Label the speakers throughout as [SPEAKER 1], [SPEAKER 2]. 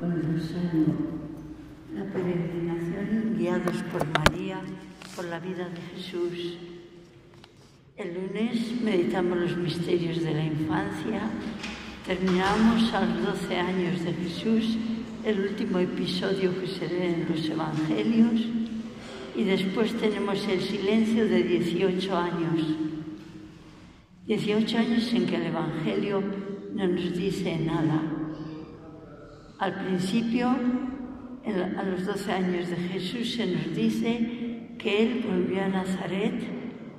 [SPEAKER 1] rosario, la peregrinación guiados por María, por la vida de Jesús. El lunes meditamos los misterios de la infancia, terminamos a los 12 años de Jesús, el último episodio que se lee en los Evangelios, y después tenemos el silencio de 18 años. 18 años en que el Evangelio no nos dice nada. Al principio, a los 12 años de Jesús, se nos dice que Él volvió a Nazaret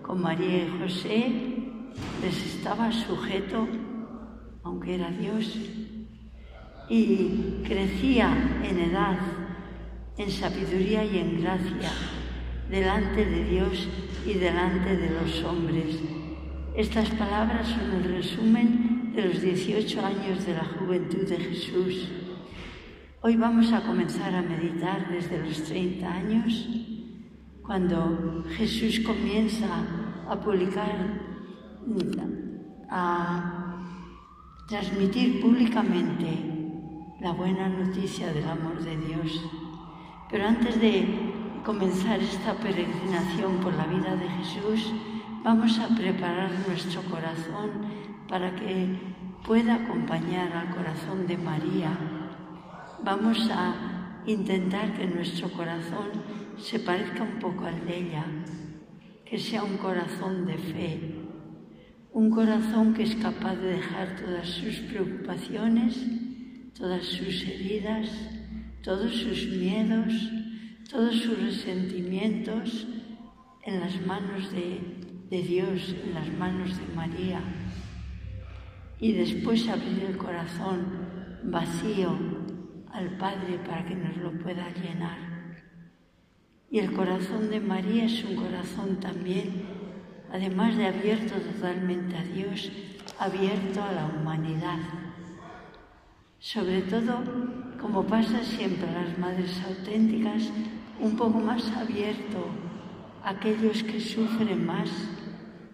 [SPEAKER 1] con María y José, les estaba sujeto, aunque era Dios, y crecía en edad, en sabiduría y en gracia, delante de Dios y delante de los hombres. Estas palabras son el resumen de los 18 años de la juventud de Jesús. Hoy vamos a comenzar a meditar desde los 30 años, cuando Jesús comienza a publicar, a transmitir públicamente la buena noticia del amor de Dios. Pero antes de comenzar esta peregrinación por la vida de Jesús, vamos a preparar nuestro corazón para que pueda acompañar al corazón de María vamos a intentar que nuestro corazón se parezca un poco al de ella, que sea un corazón de fe, un corazón que es capaz de dejar todas sus preocupaciones, todas sus heridas, todos sus miedos, todos sus resentimientos en las manos de, Dios, en las manos de María. Y después abrir el corazón vacío al Padre para que nos lo pueda llenar. Y el corazón de María es un corazón también, además de abierto totalmente a Dios, abierto a la humanidad. Sobre todo, como pasa siempre a las madres auténticas, un poco más abierto a aquellos que sufren más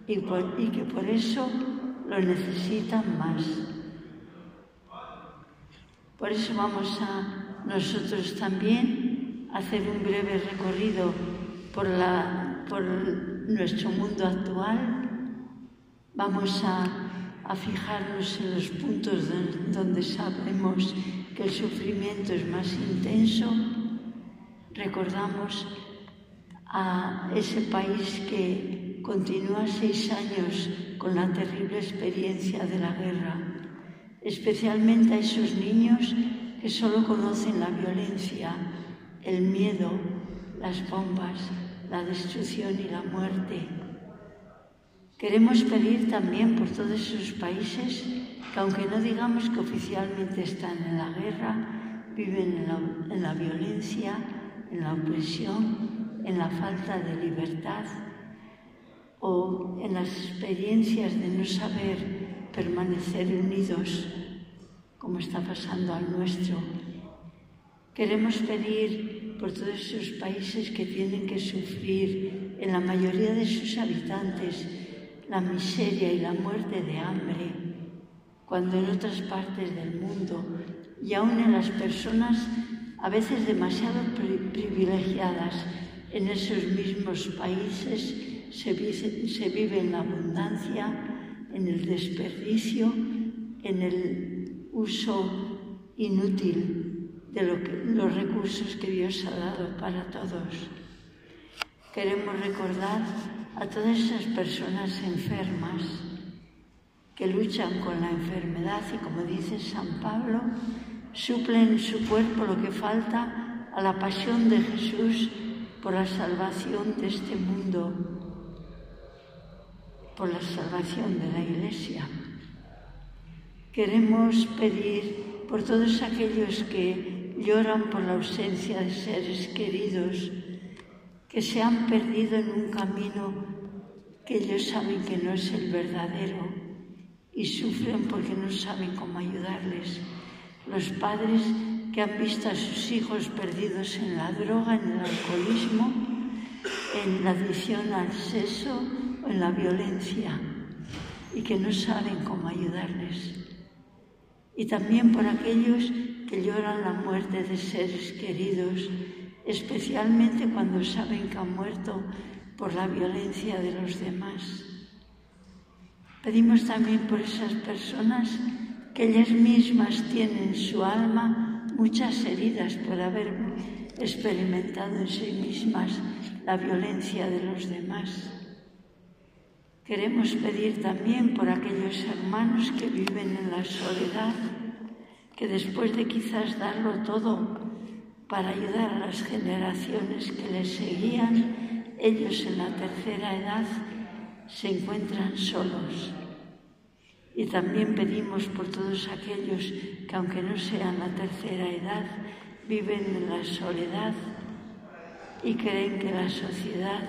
[SPEAKER 1] y, y que por eso lo necesitan más. Por eso vamos a nosotros también hacer un breve recorrido por, la, por nuestro mundo actual. Vamos a, a fijarnos en los puntos donde, donde sabemos que el sufrimiento es más intenso. Recordamos a ese país que continúa seis años con la terrible experiencia de la guerra especialmente a esos niños que solo conocen la violencia, el miedo, las bombas, la destrucción y la muerte. Queremos pedir también por todos esos países que aunque no digamos que oficialmente están en la guerra, viven en la, en la violencia, en la opresión, en la falta de libertad o en las experiencias de no saber permanecer unidos como está pasando al nuestro. Queremos pedir por todos esos países que tienen que sufrir en la mayoría de sus habitantes la miseria y la muerte de hambre, cuando en otras partes del mundo y aún en las personas a veces demasiado privilegiadas en esos mismos países se vive, en la abundancia, en el desperdicio, en el uso inútil de los recursos que Dios ha dado para todos. Queremos recordar a todas esas personas enfermas que luchan con la enfermedad y, como dice San Pablo, suplen en su cuerpo lo que falta a la pasión de Jesús por la salvación de este mundo por la salvación de la Iglesia. Queremos pedir por todos aquellos que lloran por la ausencia de seres queridos, que se han perdido en un camino que ellos saben que no es el verdadero y sufren porque no saben cómo ayudarles. Los padres que han visto a sus hijos perdidos en la droga, en el alcoholismo, en la adicción al sexo, en la violencia y que no saben cómo ayudarles. Y también por aquellos que lloran la muerte de seres queridos, especialmente cuando saben que han muerto por la violencia de los demás. Pedimos también por esas personas que ellas mismas tienen en su alma muchas heridas por haber experimentado en sí mismas la violencia de los demás. Queremos pedir también por aquellos hermanos que viven en la soledad, que después de quizás darlo todo para ayudar a las generaciones que les seguían, ellos en la tercera edad se encuentran solos. Y también pedimos por todos aquellos que aunque no sean la tercera edad, viven en la soledad y creen que la sociedad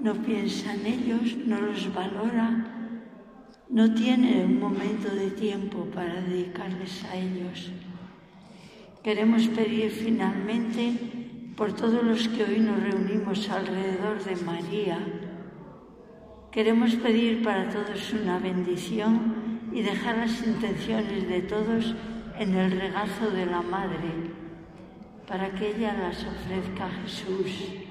[SPEAKER 1] no piensa en ellos, no los valora, no tiene un momento de tiempo para dedicarles a ellos. Queremos pedir finalmente por todos los que hoy nos reunimos alrededor de María. Queremos pedir para todos una bendición y dejar las intenciones de todos en el regazo de la Madre, para que ella las ofrezca a Jesús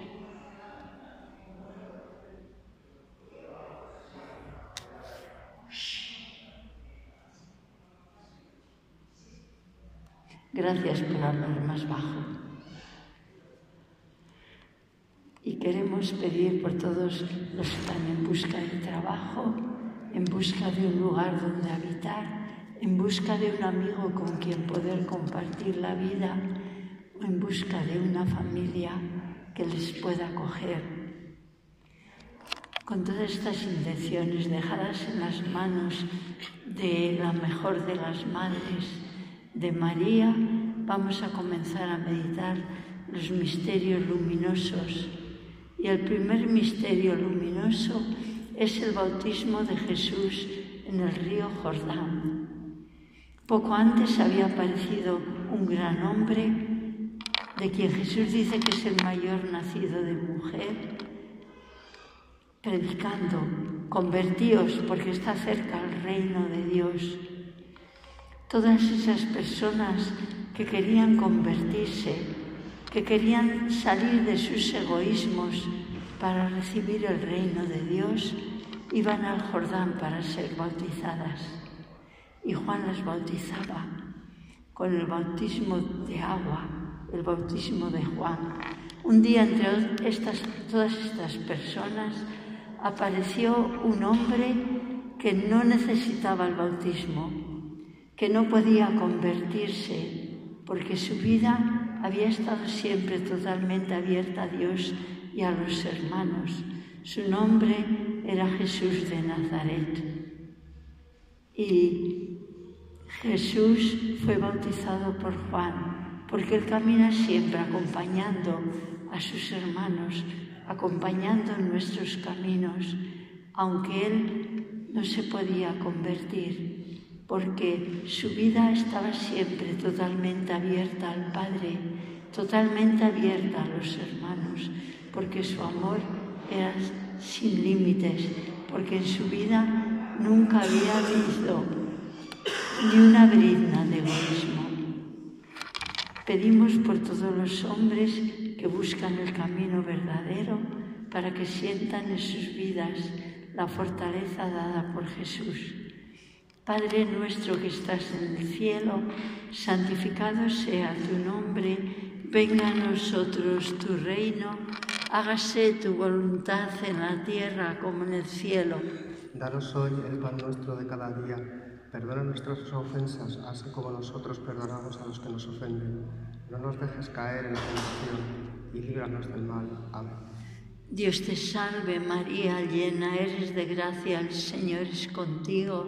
[SPEAKER 1] Gracias por hablar más bajo. Y queremos pedir por todos los que están en busca de trabajo, en busca de un lugar donde habitar, en busca de un amigo con quien poder compartir la vida o en busca de una familia que les pueda acoger. Con todas estas intenciones dejadas en las manos de la mejor de las madres, de María vamos a comenzar a meditar los misterios luminosos. Y el primer misterio luminoso es el bautismo de Jesús en el río Jordán. Poco antes había aparecido un gran hombre de quien Jesús dice que es el mayor nacido de mujer, predicando, convertíos porque está cerca el reino de Dios todas esas personas que querían convertirse, que querían salir de sus egoísmos para recibir el reino de Dios, iban al Jordán para ser bautizadas. Y Juan las bautizaba con el bautismo de agua, el bautismo de Juan. Un día entre estas, todas estas personas apareció un hombre que no necesitaba el bautismo, que no podía convertirse porque su vida había estado siempre totalmente abierta a Dios y a los hermanos. Su nombre era Jesús de Nazaret. Y Jesús fue bautizado por Juan, porque él camina siempre acompañando a sus hermanos, acompañando nuestros caminos, aunque él no se podía convertir porque su vida estaba siempre totalmente abierta al Padre, totalmente abierta a los hermanos, porque su amor era sin límites, porque en su vida nunca había habido ni una brizna de egoísmo. Pedimos por todos los hombres que buscan el camino verdadero para que sientan en sus vidas la fortaleza dada por Jesús Padre nuestro que estás en el cielo, santificado sea tu nombre, venga a nosotros tu reino, hágase tu voluntad en la tierra como en el cielo.
[SPEAKER 2] Danos hoy el pan nuestro de cada día, perdona nuestras ofensas, así como nosotros perdonamos a los que nos ofenden. No nos dejes caer en la tentación y líbranos del mal. Amén.
[SPEAKER 1] Dios te salve María, llena eres de gracia, el Señor es contigo.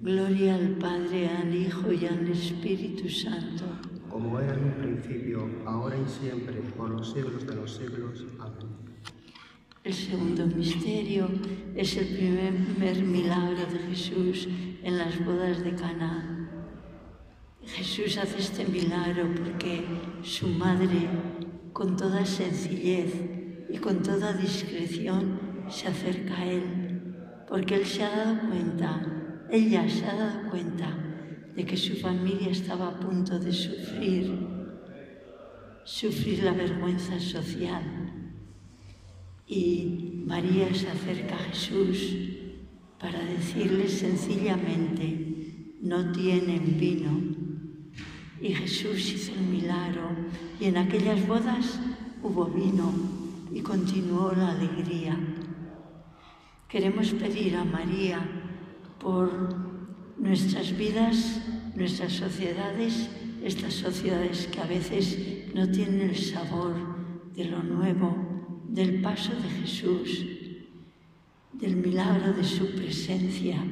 [SPEAKER 1] Gloria al Padre, al Hijo y al Espíritu Santo.
[SPEAKER 2] Como era en un principio, ahora y siempre, por los siglos de los siglos. Amén.
[SPEAKER 1] El segundo misterio es el primer milagro de Jesús en las bodas de Caná. Jesús hace este milagro porque su madre, con toda sencillez y con toda discreción, se acerca a él, porque él se ha dado cuenta, ella se ha dado cuenta de que su familia estaba a punto de sufrir, sufrir la vergüenza social. Y María se acerca a Jesús para decirle sencillamente, no tienen vino. Y Jesús hizo el milagro y en aquellas bodas hubo vino y continuó la alegría. Queremos pedir a María por nuestras vidas, nuestras sociedades, estas sociedades que a veces no tienen el sabor de lo nuevo, del paso de Jesús, del milagro de su presencia,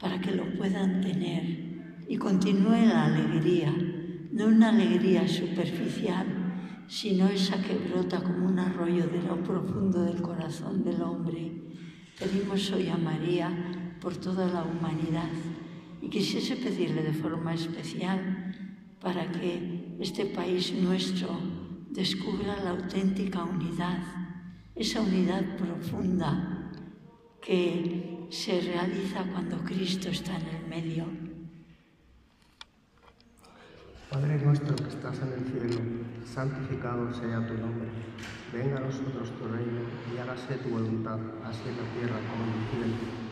[SPEAKER 1] para que lo puedan tener y continúe la alegría, no una alegría superficial, sino esa que brota como un arroyo de lo profundo del corazón del hombre. Pedimos hoy a María por toda la humanidad y quisiese pedirle de forma especial para que este país nuestro descubra la auténtica unidad, esa unidad profunda que se realiza cuando Cristo está en el medio.
[SPEAKER 2] Padre nuestro que estás en el cielo, santificado sea tu nombre. Venga a nosotros tu reino y hágase tu voluntad, así en la tierra como en el cielo.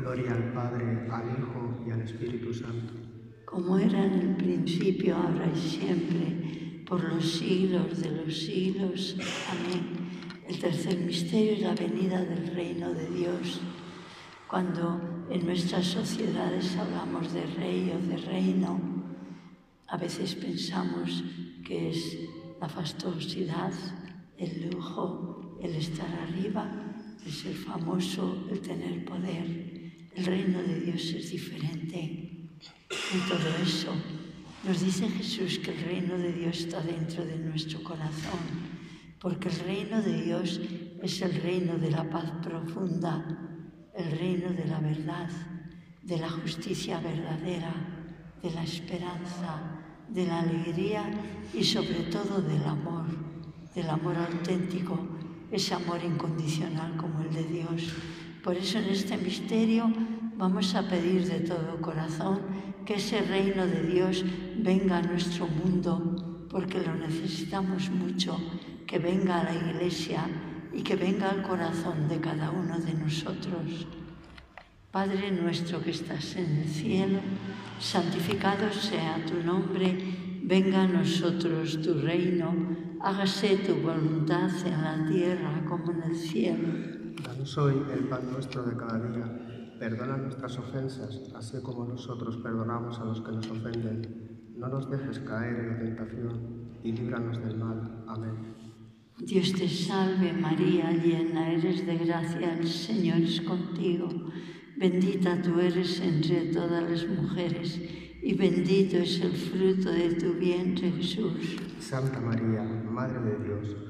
[SPEAKER 2] Gloria al Padre, al Hijo y al Espíritu Santo.
[SPEAKER 1] Como era en el principio, ahora y siempre, por los siglos de los siglos. Amén. El tercer misterio es la venida del reino de Dios. Cuando en nuestras sociedades hablamos de rey o de reino, a veces pensamos que es la fastuosidad, el lujo, el estar arriba, el ser famoso, el tener poder. El reino de Dios es diferente. En todo eso nos dice Jesús que el reino de Dios está dentro de nuestro corazón, porque el reino de Dios es el reino de la paz profunda, el reino de la verdad, de la justicia verdadera, de la esperanza, de la alegría y sobre todo del amor, del amor auténtico, ese amor incondicional como el de Dios. Por eso en este misterio vamos a pedir de todo corazón que ese reino de Dios venga a nuestro mundo, porque lo necesitamos mucho, que venga a la iglesia y que venga al corazón de cada uno de nosotros. Padre nuestro que estás en el cielo, santificado sea tu nombre, venga a nosotros tu reino, hágase tu voluntad en la tierra como en el cielo.
[SPEAKER 2] Danos hoy el pan nuestro de cada día, perdona nuestras ofensas, así como nosotros perdonamos a los que nos ofenden. No nos dejes caer en la tentación y líbranos del mal. Amén.
[SPEAKER 1] Dios te salve María, llena eres de gracia, el Señor es contigo. Bendita tú eres entre todas las mujeres y bendito es el fruto de tu vientre Jesús.
[SPEAKER 2] Santa María, Madre de Dios,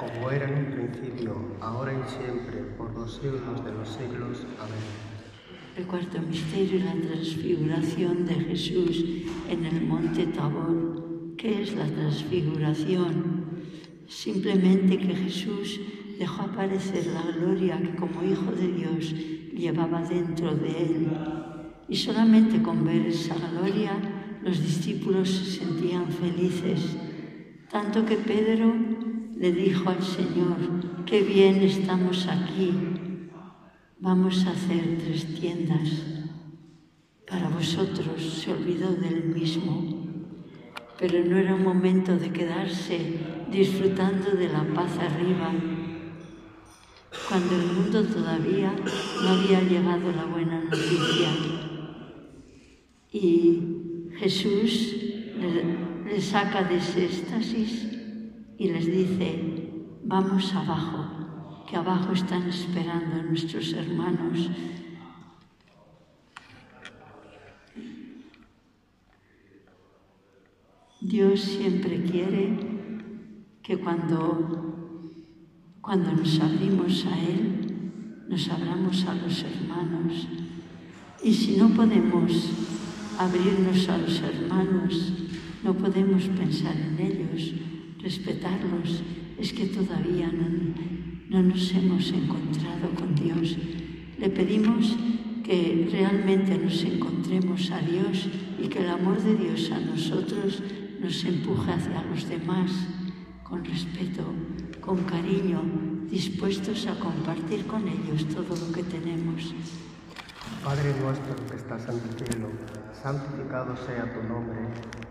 [SPEAKER 2] Como era en un principio, ahora y siempre, por los siglos de los siglos. Amén.
[SPEAKER 1] El cuarto misterio es la transfiguración de Jesús en el monte Tabor. ¿Qué es la transfiguración? Simplemente que Jesús dejó aparecer la gloria que como Hijo de Dios llevaba dentro de él. Y solamente con ver esa gloria los discípulos se sentían felices, tanto que Pedro le dijo al Señor, qué bien estamos aquí, vamos a hacer tres tiendas. Para vosotros se olvidó del mismo, pero no era un momento de quedarse disfrutando de la paz arriba, cuando el mundo todavía no había llegado la buena noticia. Y Jesús le, saca de ese éxtasis y les dice, vamos abajo, que abajo están esperando nuestros hermanos. Dios siempre quiere que cuando, cuando nos abrimos a Él, nos abramos a los hermanos. Y si no podemos abrirnos a los hermanos, no podemos pensar en ellos, respetarlos, es que todavía no, no nos hemos encontrado con Dios. Le pedimos que que realmente nos encontremos a Dios y que el amor de Dios a nosotros nos empuje hacia los demás con respeto, con cariño, dispuestos a compartir con ellos todo lo que tenemos.
[SPEAKER 2] Padre nuestro que estás en el cielo, santificado sea tu nombre,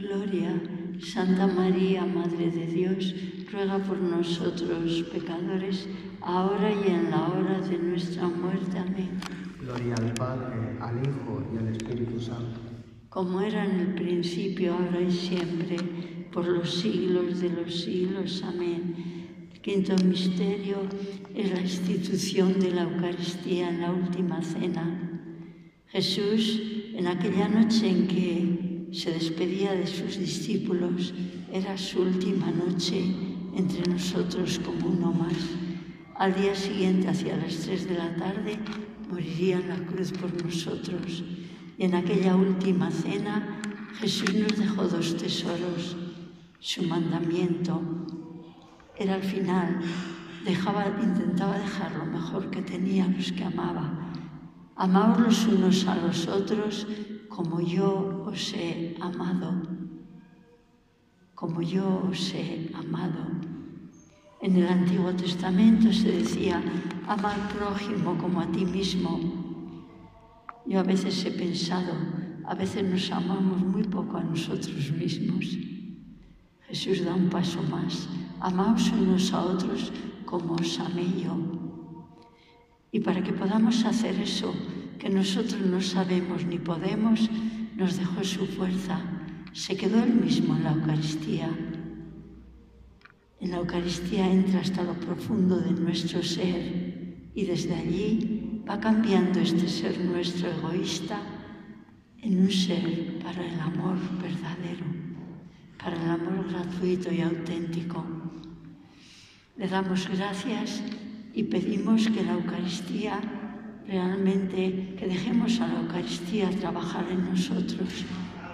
[SPEAKER 1] Gloria, Santa María, Madre de Dios, ruega por nosotros pecadores, ahora y en la hora de nuestra muerte. Amén.
[SPEAKER 2] Gloria al Padre, al Hijo y al Espíritu Santo.
[SPEAKER 1] Como era en el principio, ahora y siempre, por los siglos de los siglos. Amén. El quinto misterio es la institución de la Eucaristía en la última cena. Jesús, en aquella noche en que se despedía de sus discípulos, era su última noche entre nosotros como uno más. Al día siguiente, hacia las tres de la tarde, moriría en la cruz por nosotros. Y en aquella última cena, Jesús nos dejó dos tesoros. Su mandamiento era al final, dejaba, intentaba dejar lo mejor que tenía los que amaba. Amaos los unos a los otros como yo os he amado. Como yo os he amado. En el Antiguo Testamento se decía, ama al prójimo como a ti mismo. Yo a veces he pensado, a veces nos amamos muy poco a nosotros mismos. Jesús da un paso más. Amaos unos a otros como os amé yo. Y para que podamos hacer eso que nosotros no sabemos ni podemos, nos dejó su fuerza. Se quedó él mismo en la Eucaristía. En la Eucaristía entra hasta lo profundo de nuestro ser y desde allí va cambiando este ser nuestro egoísta en un ser para el amor verdadero, para el amor gratuito y auténtico. Le damos gracias y pedimos que la Eucaristía realmente, que dejemos a la Eucaristía trabajar en nosotros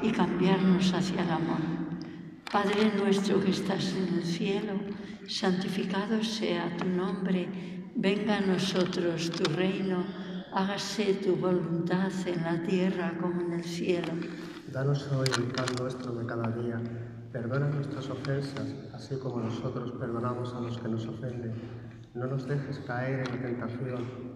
[SPEAKER 1] y cambiarnos hacia el amor. Padre nuestro que estás en el cielo, santificado sea tu nombre, venga a nosotros tu reino hágase tu voluntad en la tierra como en el cielo.
[SPEAKER 2] Danos hoy el pan nuestro de cada día. Perdona nuestras ofensas, así como nosotros perdonamos a los que nos ofenden. No nos dejes caer en la tentación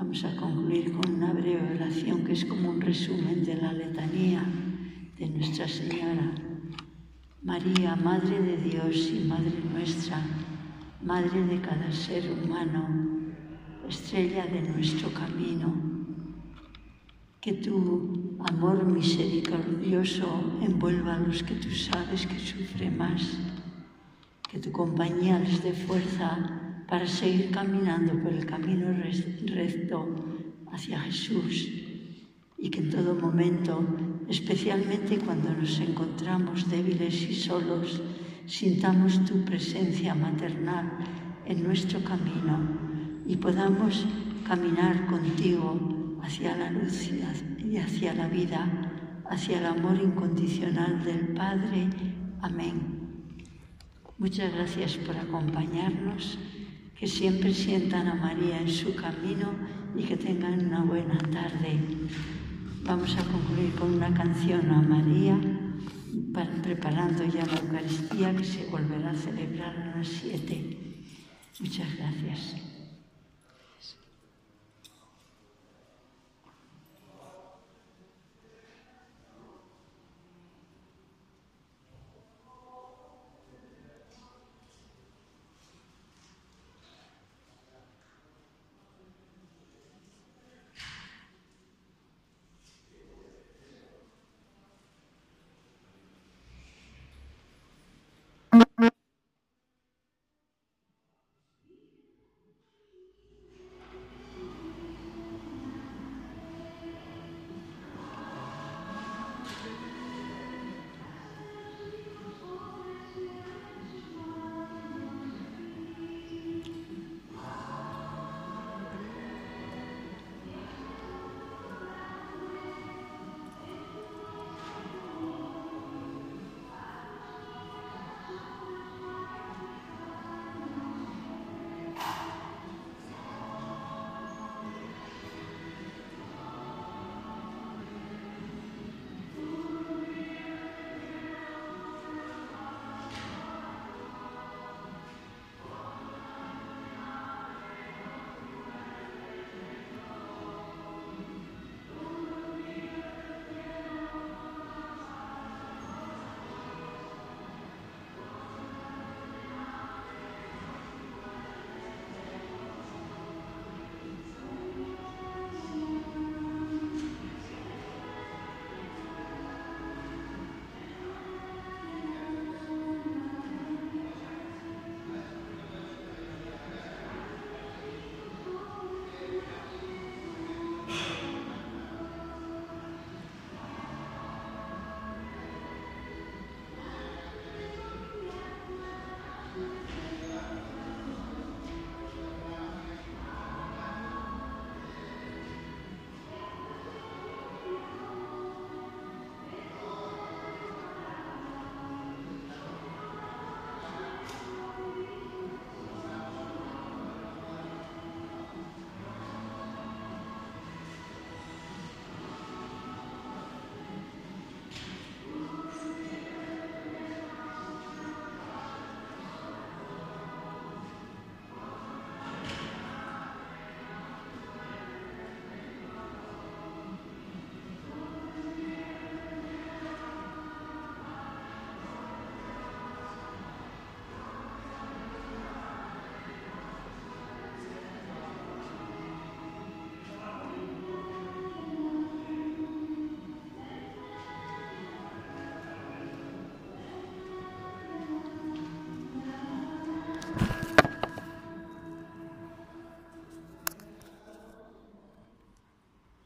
[SPEAKER 1] Vamos a concluir con una breve oración que es como un resumen de la letanía de Nuestra Señora. María, Madre de Dios y Madre nuestra, Madre de cada ser humano, estrella de nuestro camino, que tú amor misericordioso envuelva a los que tú sabes que sufren más, que tu compañía les dé fuerza para seguir caminando por el camino recto hacia Jesús y que en todo momento, especialmente cuando nos encontramos débiles y solos, sintamos tu presencia maternal en nuestro camino y podamos caminar contigo hacia la luz y hacia la vida, hacia el amor incondicional del Padre. Amén. Muchas gracias por acompañarnos, que siempre sientan a María en su camino y que tengan una buena tarde. Vamos a concluir con una canción a María, preparando ya la Eucaristía que se volverá a celebrar a las siete. Muchas gracias.